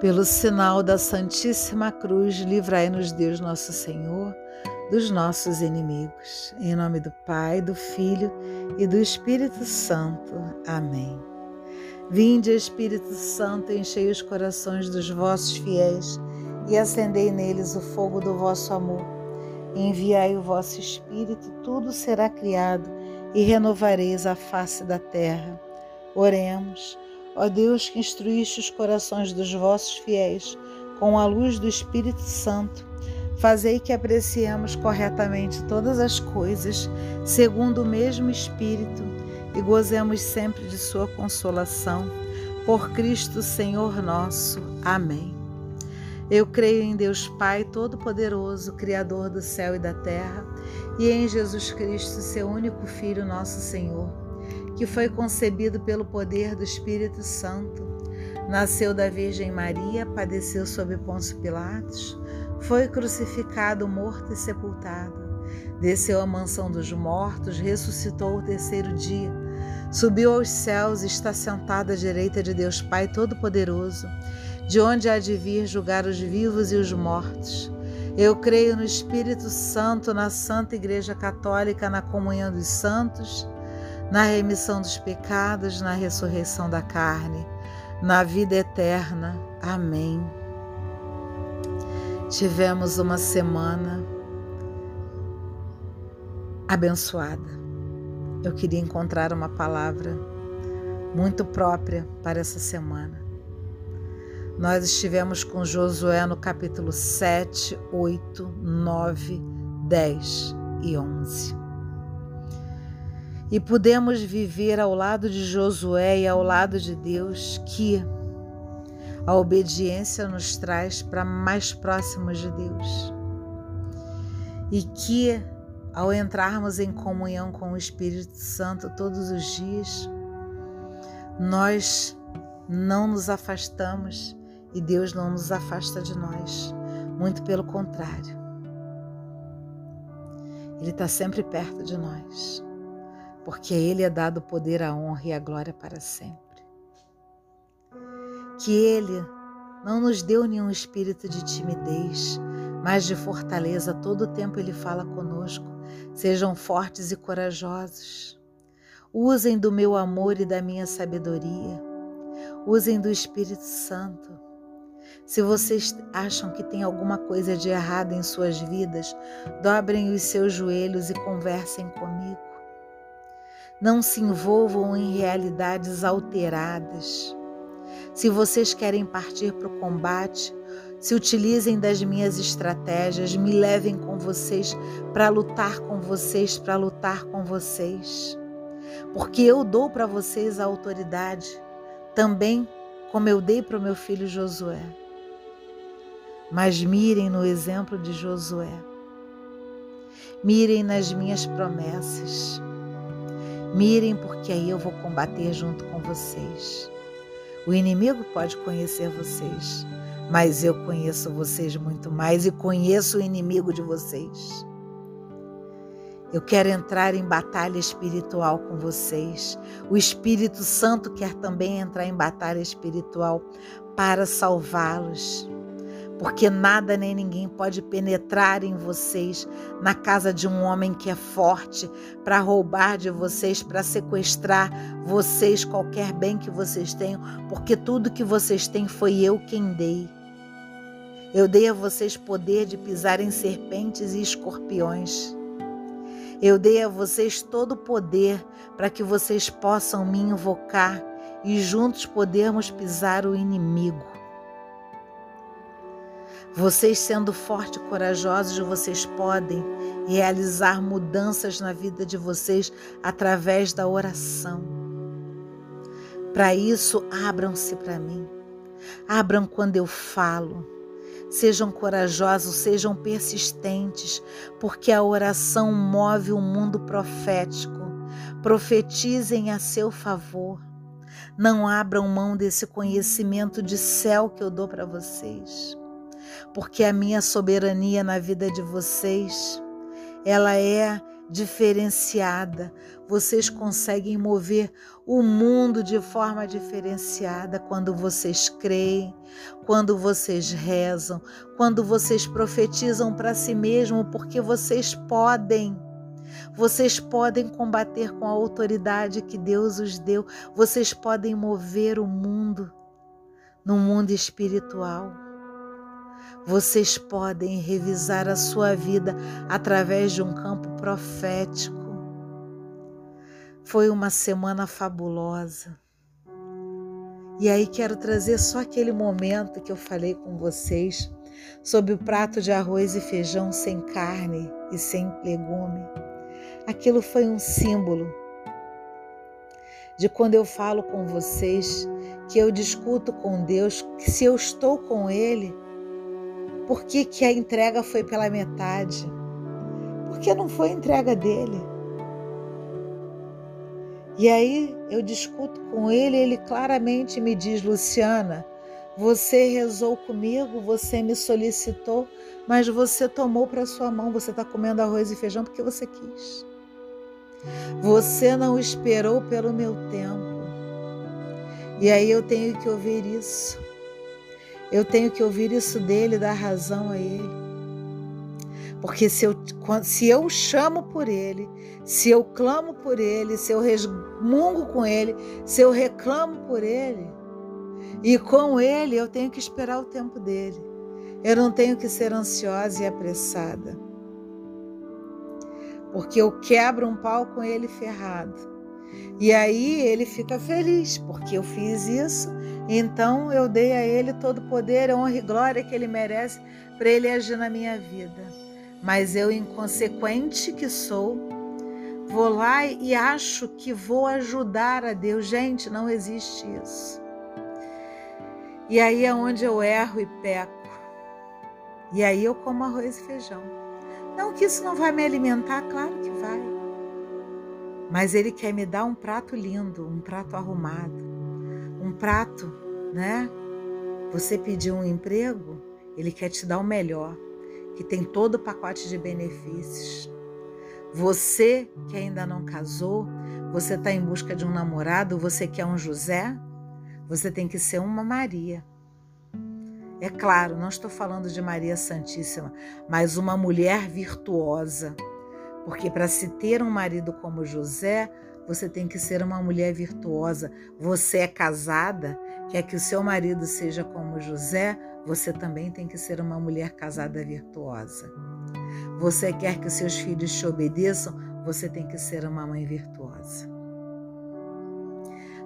Pelo sinal da Santíssima Cruz, livrai-nos Deus Nosso Senhor dos nossos inimigos. Em nome do Pai, do Filho e do Espírito Santo. Amém. Vinde, Espírito Santo, enchei os corações dos vossos fiéis e acendei neles o fogo do vosso amor. Enviai o vosso Espírito, tudo será criado e renovareis a face da terra. Oremos. Ó Deus, que instruíste os corações dos vossos fiéis com a luz do Espírito Santo, fazei que apreciemos corretamente todas as coisas, segundo o mesmo Espírito, e gozemos sempre de Sua consolação. Por Cristo Senhor nosso. Amém. Eu creio em Deus Pai Todo-Poderoso, Criador do céu e da terra, e em Jesus Cristo, seu único Filho, nosso Senhor que foi concebido pelo poder do Espírito Santo. Nasceu da Virgem Maria, padeceu sob Pôncio Pilatos, foi crucificado, morto e sepultado. Desceu à mansão dos mortos, ressuscitou o terceiro dia, subiu aos céus e está sentado à direita de Deus Pai Todo-Poderoso, de onde há de vir julgar os vivos e os mortos. Eu creio no Espírito Santo, na Santa Igreja Católica, na comunhão dos santos na remissão dos pecados, na ressurreição da carne, na vida eterna. Amém. Tivemos uma semana abençoada. Eu queria encontrar uma palavra muito própria para essa semana. Nós estivemos com Josué no capítulo 7, 8, 9, 10 e 11 e podemos viver ao lado de Josué e ao lado de Deus, que a obediência nos traz para mais próximos de Deus. E que ao entrarmos em comunhão com o Espírito Santo todos os dias, nós não nos afastamos e Deus não nos afasta de nós. Muito pelo contrário. Ele está sempre perto de nós porque a Ele é dado o poder, a honra e a glória para sempre. Que Ele não nos deu nenhum espírito de timidez, mas de fortaleza. Todo o tempo Ele fala conosco. Sejam fortes e corajosos. Usem do meu amor e da minha sabedoria. Usem do Espírito Santo. Se vocês acham que tem alguma coisa de errado em suas vidas, dobrem os seus joelhos e conversem comigo. Não se envolvam em realidades alteradas. Se vocês querem partir para o combate, se utilizem das minhas estratégias, me levem com vocês para lutar com vocês, para lutar com vocês. Porque eu dou para vocês a autoridade, também como eu dei para o meu filho Josué. Mas mirem no exemplo de Josué. Mirem nas minhas promessas. Mirem, porque aí eu vou combater junto com vocês. O inimigo pode conhecer vocês, mas eu conheço vocês muito mais e conheço o inimigo de vocês. Eu quero entrar em batalha espiritual com vocês. O Espírito Santo quer também entrar em batalha espiritual para salvá-los porque nada nem ninguém pode penetrar em vocês, na casa de um homem que é forte, para roubar de vocês, para sequestrar vocês, qualquer bem que vocês tenham, porque tudo que vocês têm foi eu quem dei. Eu dei a vocês poder de pisar em serpentes e escorpiões. Eu dei a vocês todo o poder para que vocês possam me invocar e juntos podermos pisar o inimigo. Vocês, sendo fortes e corajosos, vocês podem realizar mudanças na vida de vocês através da oração. Para isso, abram-se para mim. Abram quando eu falo. Sejam corajosos, sejam persistentes, porque a oração move o mundo profético. Profetizem a seu favor. Não abram mão desse conhecimento de céu que eu dou para vocês porque a minha soberania na vida de vocês, ela é diferenciada. Vocês conseguem mover o mundo de forma diferenciada quando vocês creem, quando vocês rezam, quando vocês profetizam para si mesmo, porque vocês podem. Vocês podem combater com a autoridade que Deus os deu. Vocês podem mover o mundo no mundo espiritual. Vocês podem revisar a sua vida através de um campo profético. Foi uma semana fabulosa. E aí quero trazer só aquele momento que eu falei com vocês sobre o prato de arroz e feijão sem carne e sem legume. Aquilo foi um símbolo de quando eu falo com vocês que eu discuto com Deus, que se eu estou com Ele, por que, que a entrega foi pela metade? Porque não foi entrega dele. E aí eu discuto com ele, ele claramente me diz: Luciana, você rezou comigo, você me solicitou, mas você tomou para sua mão, você está comendo arroz e feijão porque você quis. Você não esperou pelo meu tempo. E aí eu tenho que ouvir isso. Eu tenho que ouvir isso dele, dar razão a ele. Porque se eu, se eu chamo por ele, se eu clamo por ele, se eu resmungo com ele, se eu reclamo por ele, e com ele eu tenho que esperar o tempo dele. Eu não tenho que ser ansiosa e apressada. Porque eu quebro um pau com ele ferrado. E aí ele fica feliz, porque eu fiz isso, então eu dei a ele todo o poder, a honra e glória que ele merece para ele agir na minha vida. Mas eu, inconsequente que sou, vou lá e acho que vou ajudar a Deus. Gente, não existe isso. E aí é onde eu erro e peco. E aí eu como arroz e feijão. Não que isso não vai me alimentar, claro que vai. Mas ele quer me dar um prato lindo, um prato arrumado, um prato, né? Você pediu um emprego, ele quer te dar o melhor, que tem todo o pacote de benefícios. Você que ainda não casou, você está em busca de um namorado, você quer um José, você tem que ser uma Maria. É claro, não estou falando de Maria Santíssima, mas uma mulher virtuosa porque para se ter um marido como José, você tem que ser uma mulher virtuosa. Você é casada, quer que o seu marido seja como José, você também tem que ser uma mulher casada virtuosa. Você quer que seus filhos te obedeçam, você tem que ser uma mãe virtuosa.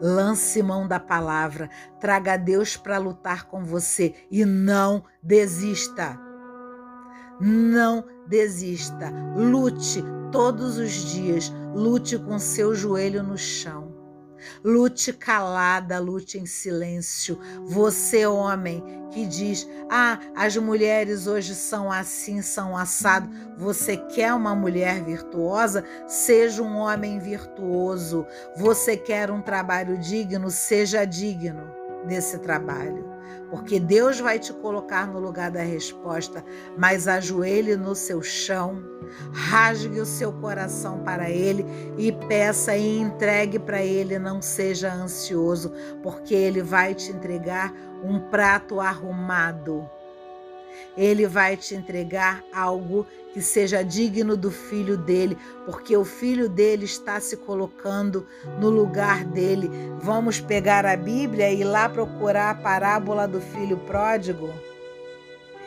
Lance mão da palavra, traga Deus para lutar com você e não desista. Não desista. Lute todos os dias. Lute com seu joelho no chão. Lute calada, lute em silêncio. Você, homem, que diz: Ah, as mulheres hoje são assim, são assado. Você quer uma mulher virtuosa? Seja um homem virtuoso. Você quer um trabalho digno? Seja digno desse trabalho porque Deus vai te colocar no lugar da resposta, mas ajoelhe no seu chão, rasgue o seu coração para Ele e peça e entregue para Ele, não seja ansioso, porque Ele vai te entregar um prato arrumado. Ele vai te entregar algo que seja digno do filho dele, porque o filho dele está se colocando no lugar dele. Vamos pegar a Bíblia e lá procurar a parábola do filho pródigo?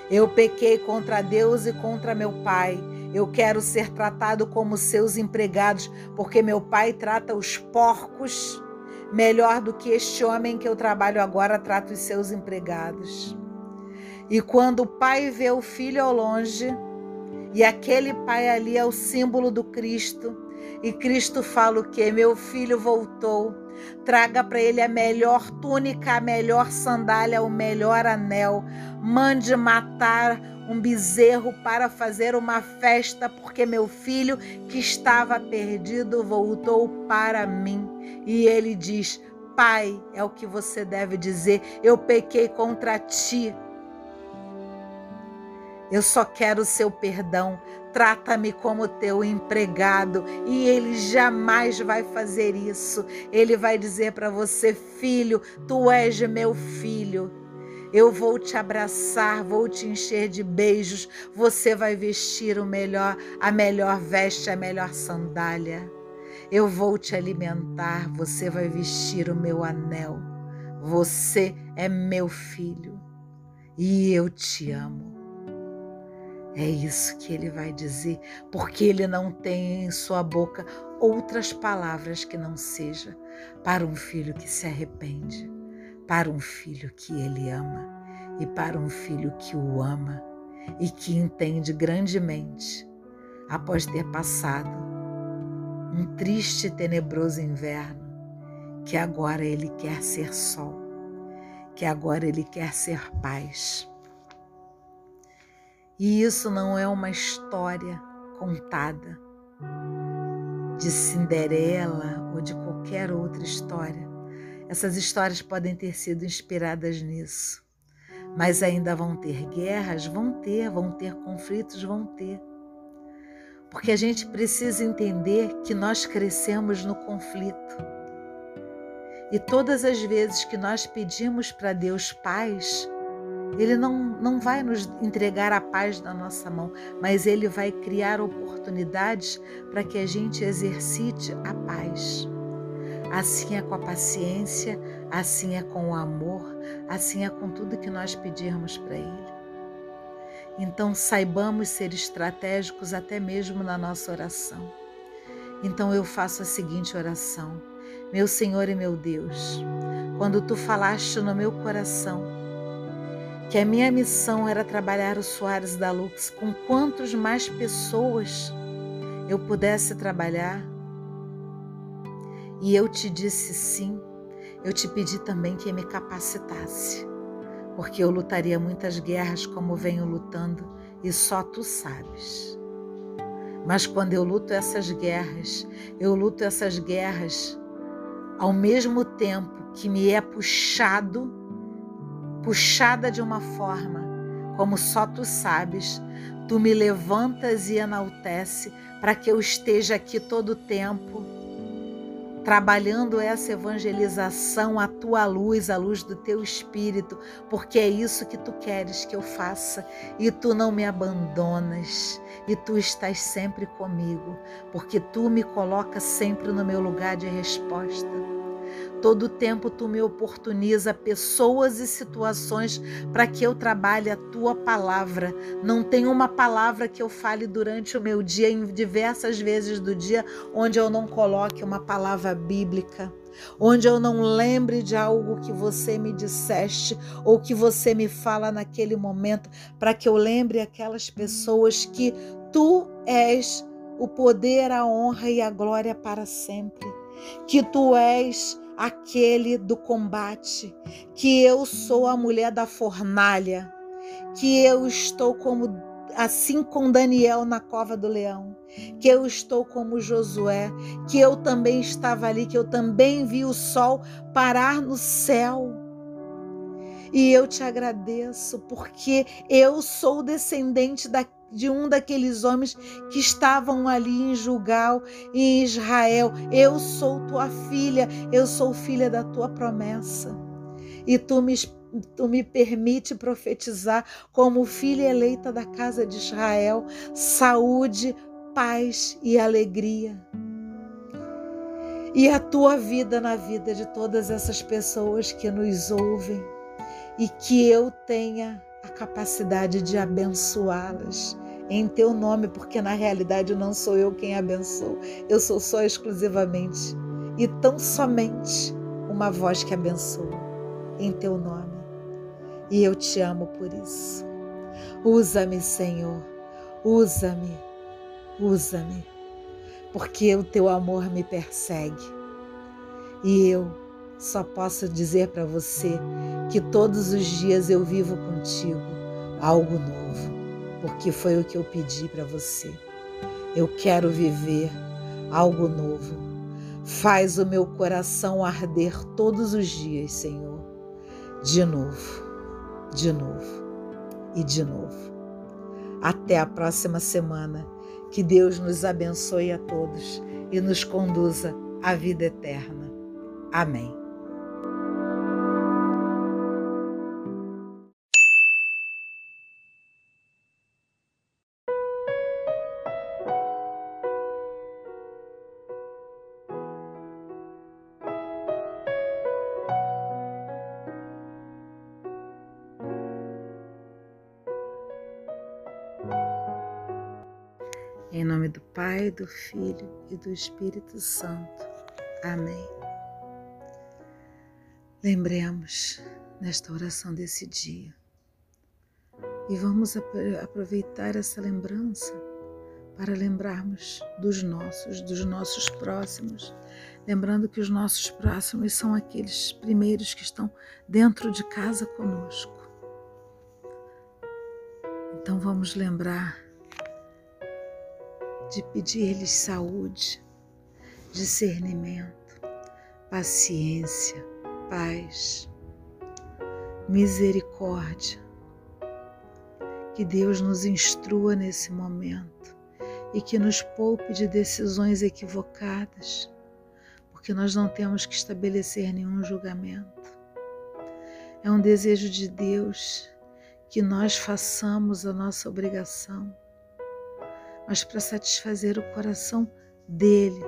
Eu pequei contra Deus e contra meu pai. Eu quero ser tratado como seus empregados, porque meu pai trata os porcos melhor do que este homem que eu trabalho agora trata os seus empregados. E quando o pai vê o filho ao longe, e aquele pai ali é o símbolo do Cristo. E Cristo fala o que? Meu filho voltou. Traga para ele a melhor túnica, a melhor sandália, o melhor anel. Mande matar um bezerro para fazer uma festa, porque meu filho que estava perdido voltou para mim. E ele diz: Pai, é o que você deve dizer. Eu pequei contra ti Eu só quero o seu perdão. Trata-me como teu empregado. E ele jamais vai fazer isso. Ele vai dizer para você: Filho, tu és meu filho. Eu vou te abraçar, vou te encher de beijos. Você vai vestir o melhor, a melhor veste, a melhor sandália. Eu vou te alimentar, você vai vestir o meu anel. Você é meu filho e eu te amo. É isso que ele vai dizer, porque ele não tem em sua boca outras palavras que não seja para um filho que se arrepende, para um filho que ele ama e para um filho que o ama e que entende grandemente, após ter passado um triste e tenebroso inverno, que agora ele quer ser sol, que agora ele quer ser paz e isso não é uma história contada de Cinderela ou de qualquer outra história. Essas histórias podem ter sido inspiradas nisso. Mas ainda vão ter guerras? Vão ter, vão ter conflitos? Vão ter. Porque a gente precisa entender que nós crescemos no conflito. E todas as vezes que nós pedimos para Deus paz, ele não, não vai nos entregar a paz na nossa mão, mas ele vai criar oportunidades para que a gente exercite a paz. Assim é com a paciência, assim é com o amor, assim é com tudo que nós pedirmos para Ele. Então, saibamos ser estratégicos até mesmo na nossa oração. Então, eu faço a seguinte oração: Meu Senhor e meu Deus, quando tu falaste no meu coração, que a minha missão era trabalhar o Soares da Lux com quantos mais pessoas eu pudesse trabalhar. E eu te disse sim, eu te pedi também que me capacitasse, porque eu lutaria muitas guerras como venho lutando e só tu sabes. Mas quando eu luto essas guerras, eu luto essas guerras ao mesmo tempo que me é puxado puxada de uma forma como só tu sabes. Tu me levantas e enaltece para que eu esteja aqui todo o tempo, trabalhando essa evangelização à tua luz, à luz do teu espírito, porque é isso que tu queres que eu faça e tu não me abandonas e tu estás sempre comigo, porque tu me colocas sempre no meu lugar de resposta. Todo tempo tu me oportuniza pessoas e situações para que eu trabalhe a tua palavra. Não tem uma palavra que eu fale durante o meu dia, em diversas vezes do dia, onde eu não coloque uma palavra bíblica onde eu não lembre de algo que você me disseste ou que você me fala naquele momento, para que eu lembre aquelas pessoas que tu és o poder, a honra e a glória para sempre, que tu és aquele do combate, que eu sou a mulher da fornalha, que eu estou como assim com Daniel na cova do leão, que eu estou como Josué, que eu também estava ali, que eu também vi o sol parar no céu. E eu te agradeço porque eu sou descendente daquele de um daqueles homens que estavam ali em Julgal, em Israel. Eu sou tua filha, eu sou filha da tua promessa. E tu me, tu me permite profetizar como filha eleita da casa de Israel, saúde, paz e alegria. E a tua vida na vida de todas essas pessoas que nos ouvem e que eu tenha a capacidade de abençoá-las em teu nome, porque na realidade não sou eu quem abençoo, eu sou só exclusivamente e tão somente uma voz que abençoa em teu nome. E eu te amo por isso. Usa-me, Senhor, usa-me, usa-me, porque o teu amor me persegue. E eu só posso dizer para você que todos os dias eu vivo contigo algo novo porque foi o que eu pedi para você. Eu quero viver algo novo. Faz o meu coração arder todos os dias, Senhor. De novo, de novo e de novo. Até a próxima semana. Que Deus nos abençoe a todos e nos conduza à vida eterna. Amém. Do Filho e do Espírito Santo. Amém. Lembremos nesta oração desse dia e vamos aproveitar essa lembrança para lembrarmos dos nossos, dos nossos próximos, lembrando que os nossos próximos são aqueles primeiros que estão dentro de casa conosco. Então vamos lembrar de pedir-lhes saúde, discernimento, paciência, paz, misericórdia. Que Deus nos instrua nesse momento e que nos poupe de decisões equivocadas, porque nós não temos que estabelecer nenhum julgamento. É um desejo de Deus que nós façamos a nossa obrigação mas para satisfazer o coração dele.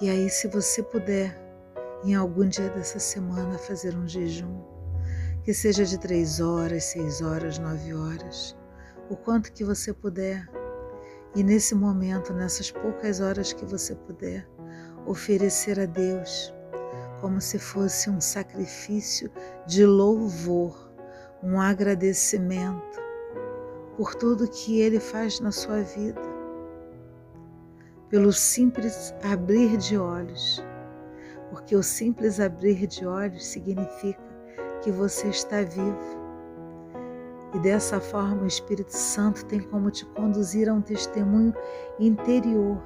E aí, se você puder, em algum dia dessa semana, fazer um jejum, que seja de três horas, seis horas, nove horas, o quanto que você puder, e nesse momento, nessas poucas horas que você puder, oferecer a Deus como se fosse um sacrifício de louvor, um agradecimento por tudo que Ele faz na sua vida, pelo simples abrir de olhos, porque o simples abrir de olhos significa que você está vivo. E dessa forma o Espírito Santo tem como te conduzir a um testemunho interior.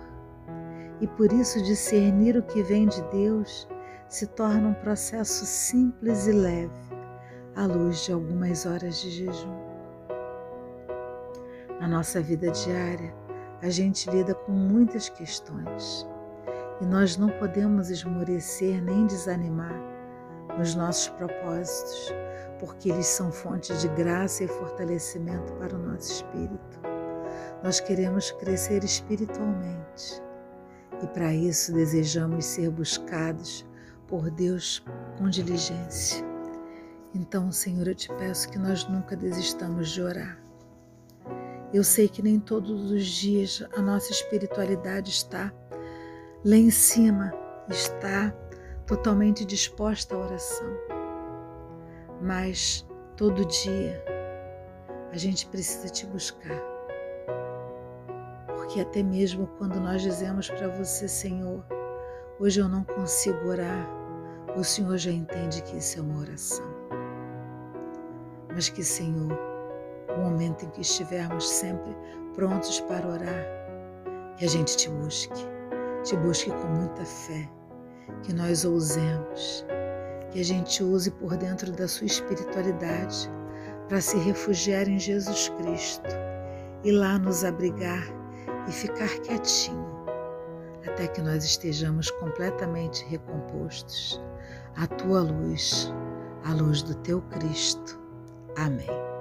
E por isso discernir o que vem de Deus se torna um processo simples e leve, à luz de algumas horas de jejum. Na nossa vida diária, a gente lida com muitas questões e nós não podemos esmorecer nem desanimar nos nossos propósitos, porque eles são fontes de graça e fortalecimento para o nosso espírito. Nós queremos crescer espiritualmente e para isso desejamos ser buscados por Deus com diligência. Então, Senhor, eu te peço que nós nunca desistamos de orar eu sei que nem todos os dias a nossa espiritualidade está lá em cima, está totalmente disposta à oração. Mas todo dia a gente precisa te buscar. Porque até mesmo quando nós dizemos para você, Senhor, hoje eu não consigo orar, o Senhor já entende que isso é uma oração. Mas que, Senhor, o momento em que estivermos sempre prontos para orar, que a gente te busque, te busque com muita fé, que nós ousemos, que a gente use por dentro da sua espiritualidade para se refugiar em Jesus Cristo e lá nos abrigar e ficar quietinho até que nós estejamos completamente recompostos à tua luz, à luz do teu Cristo. Amém.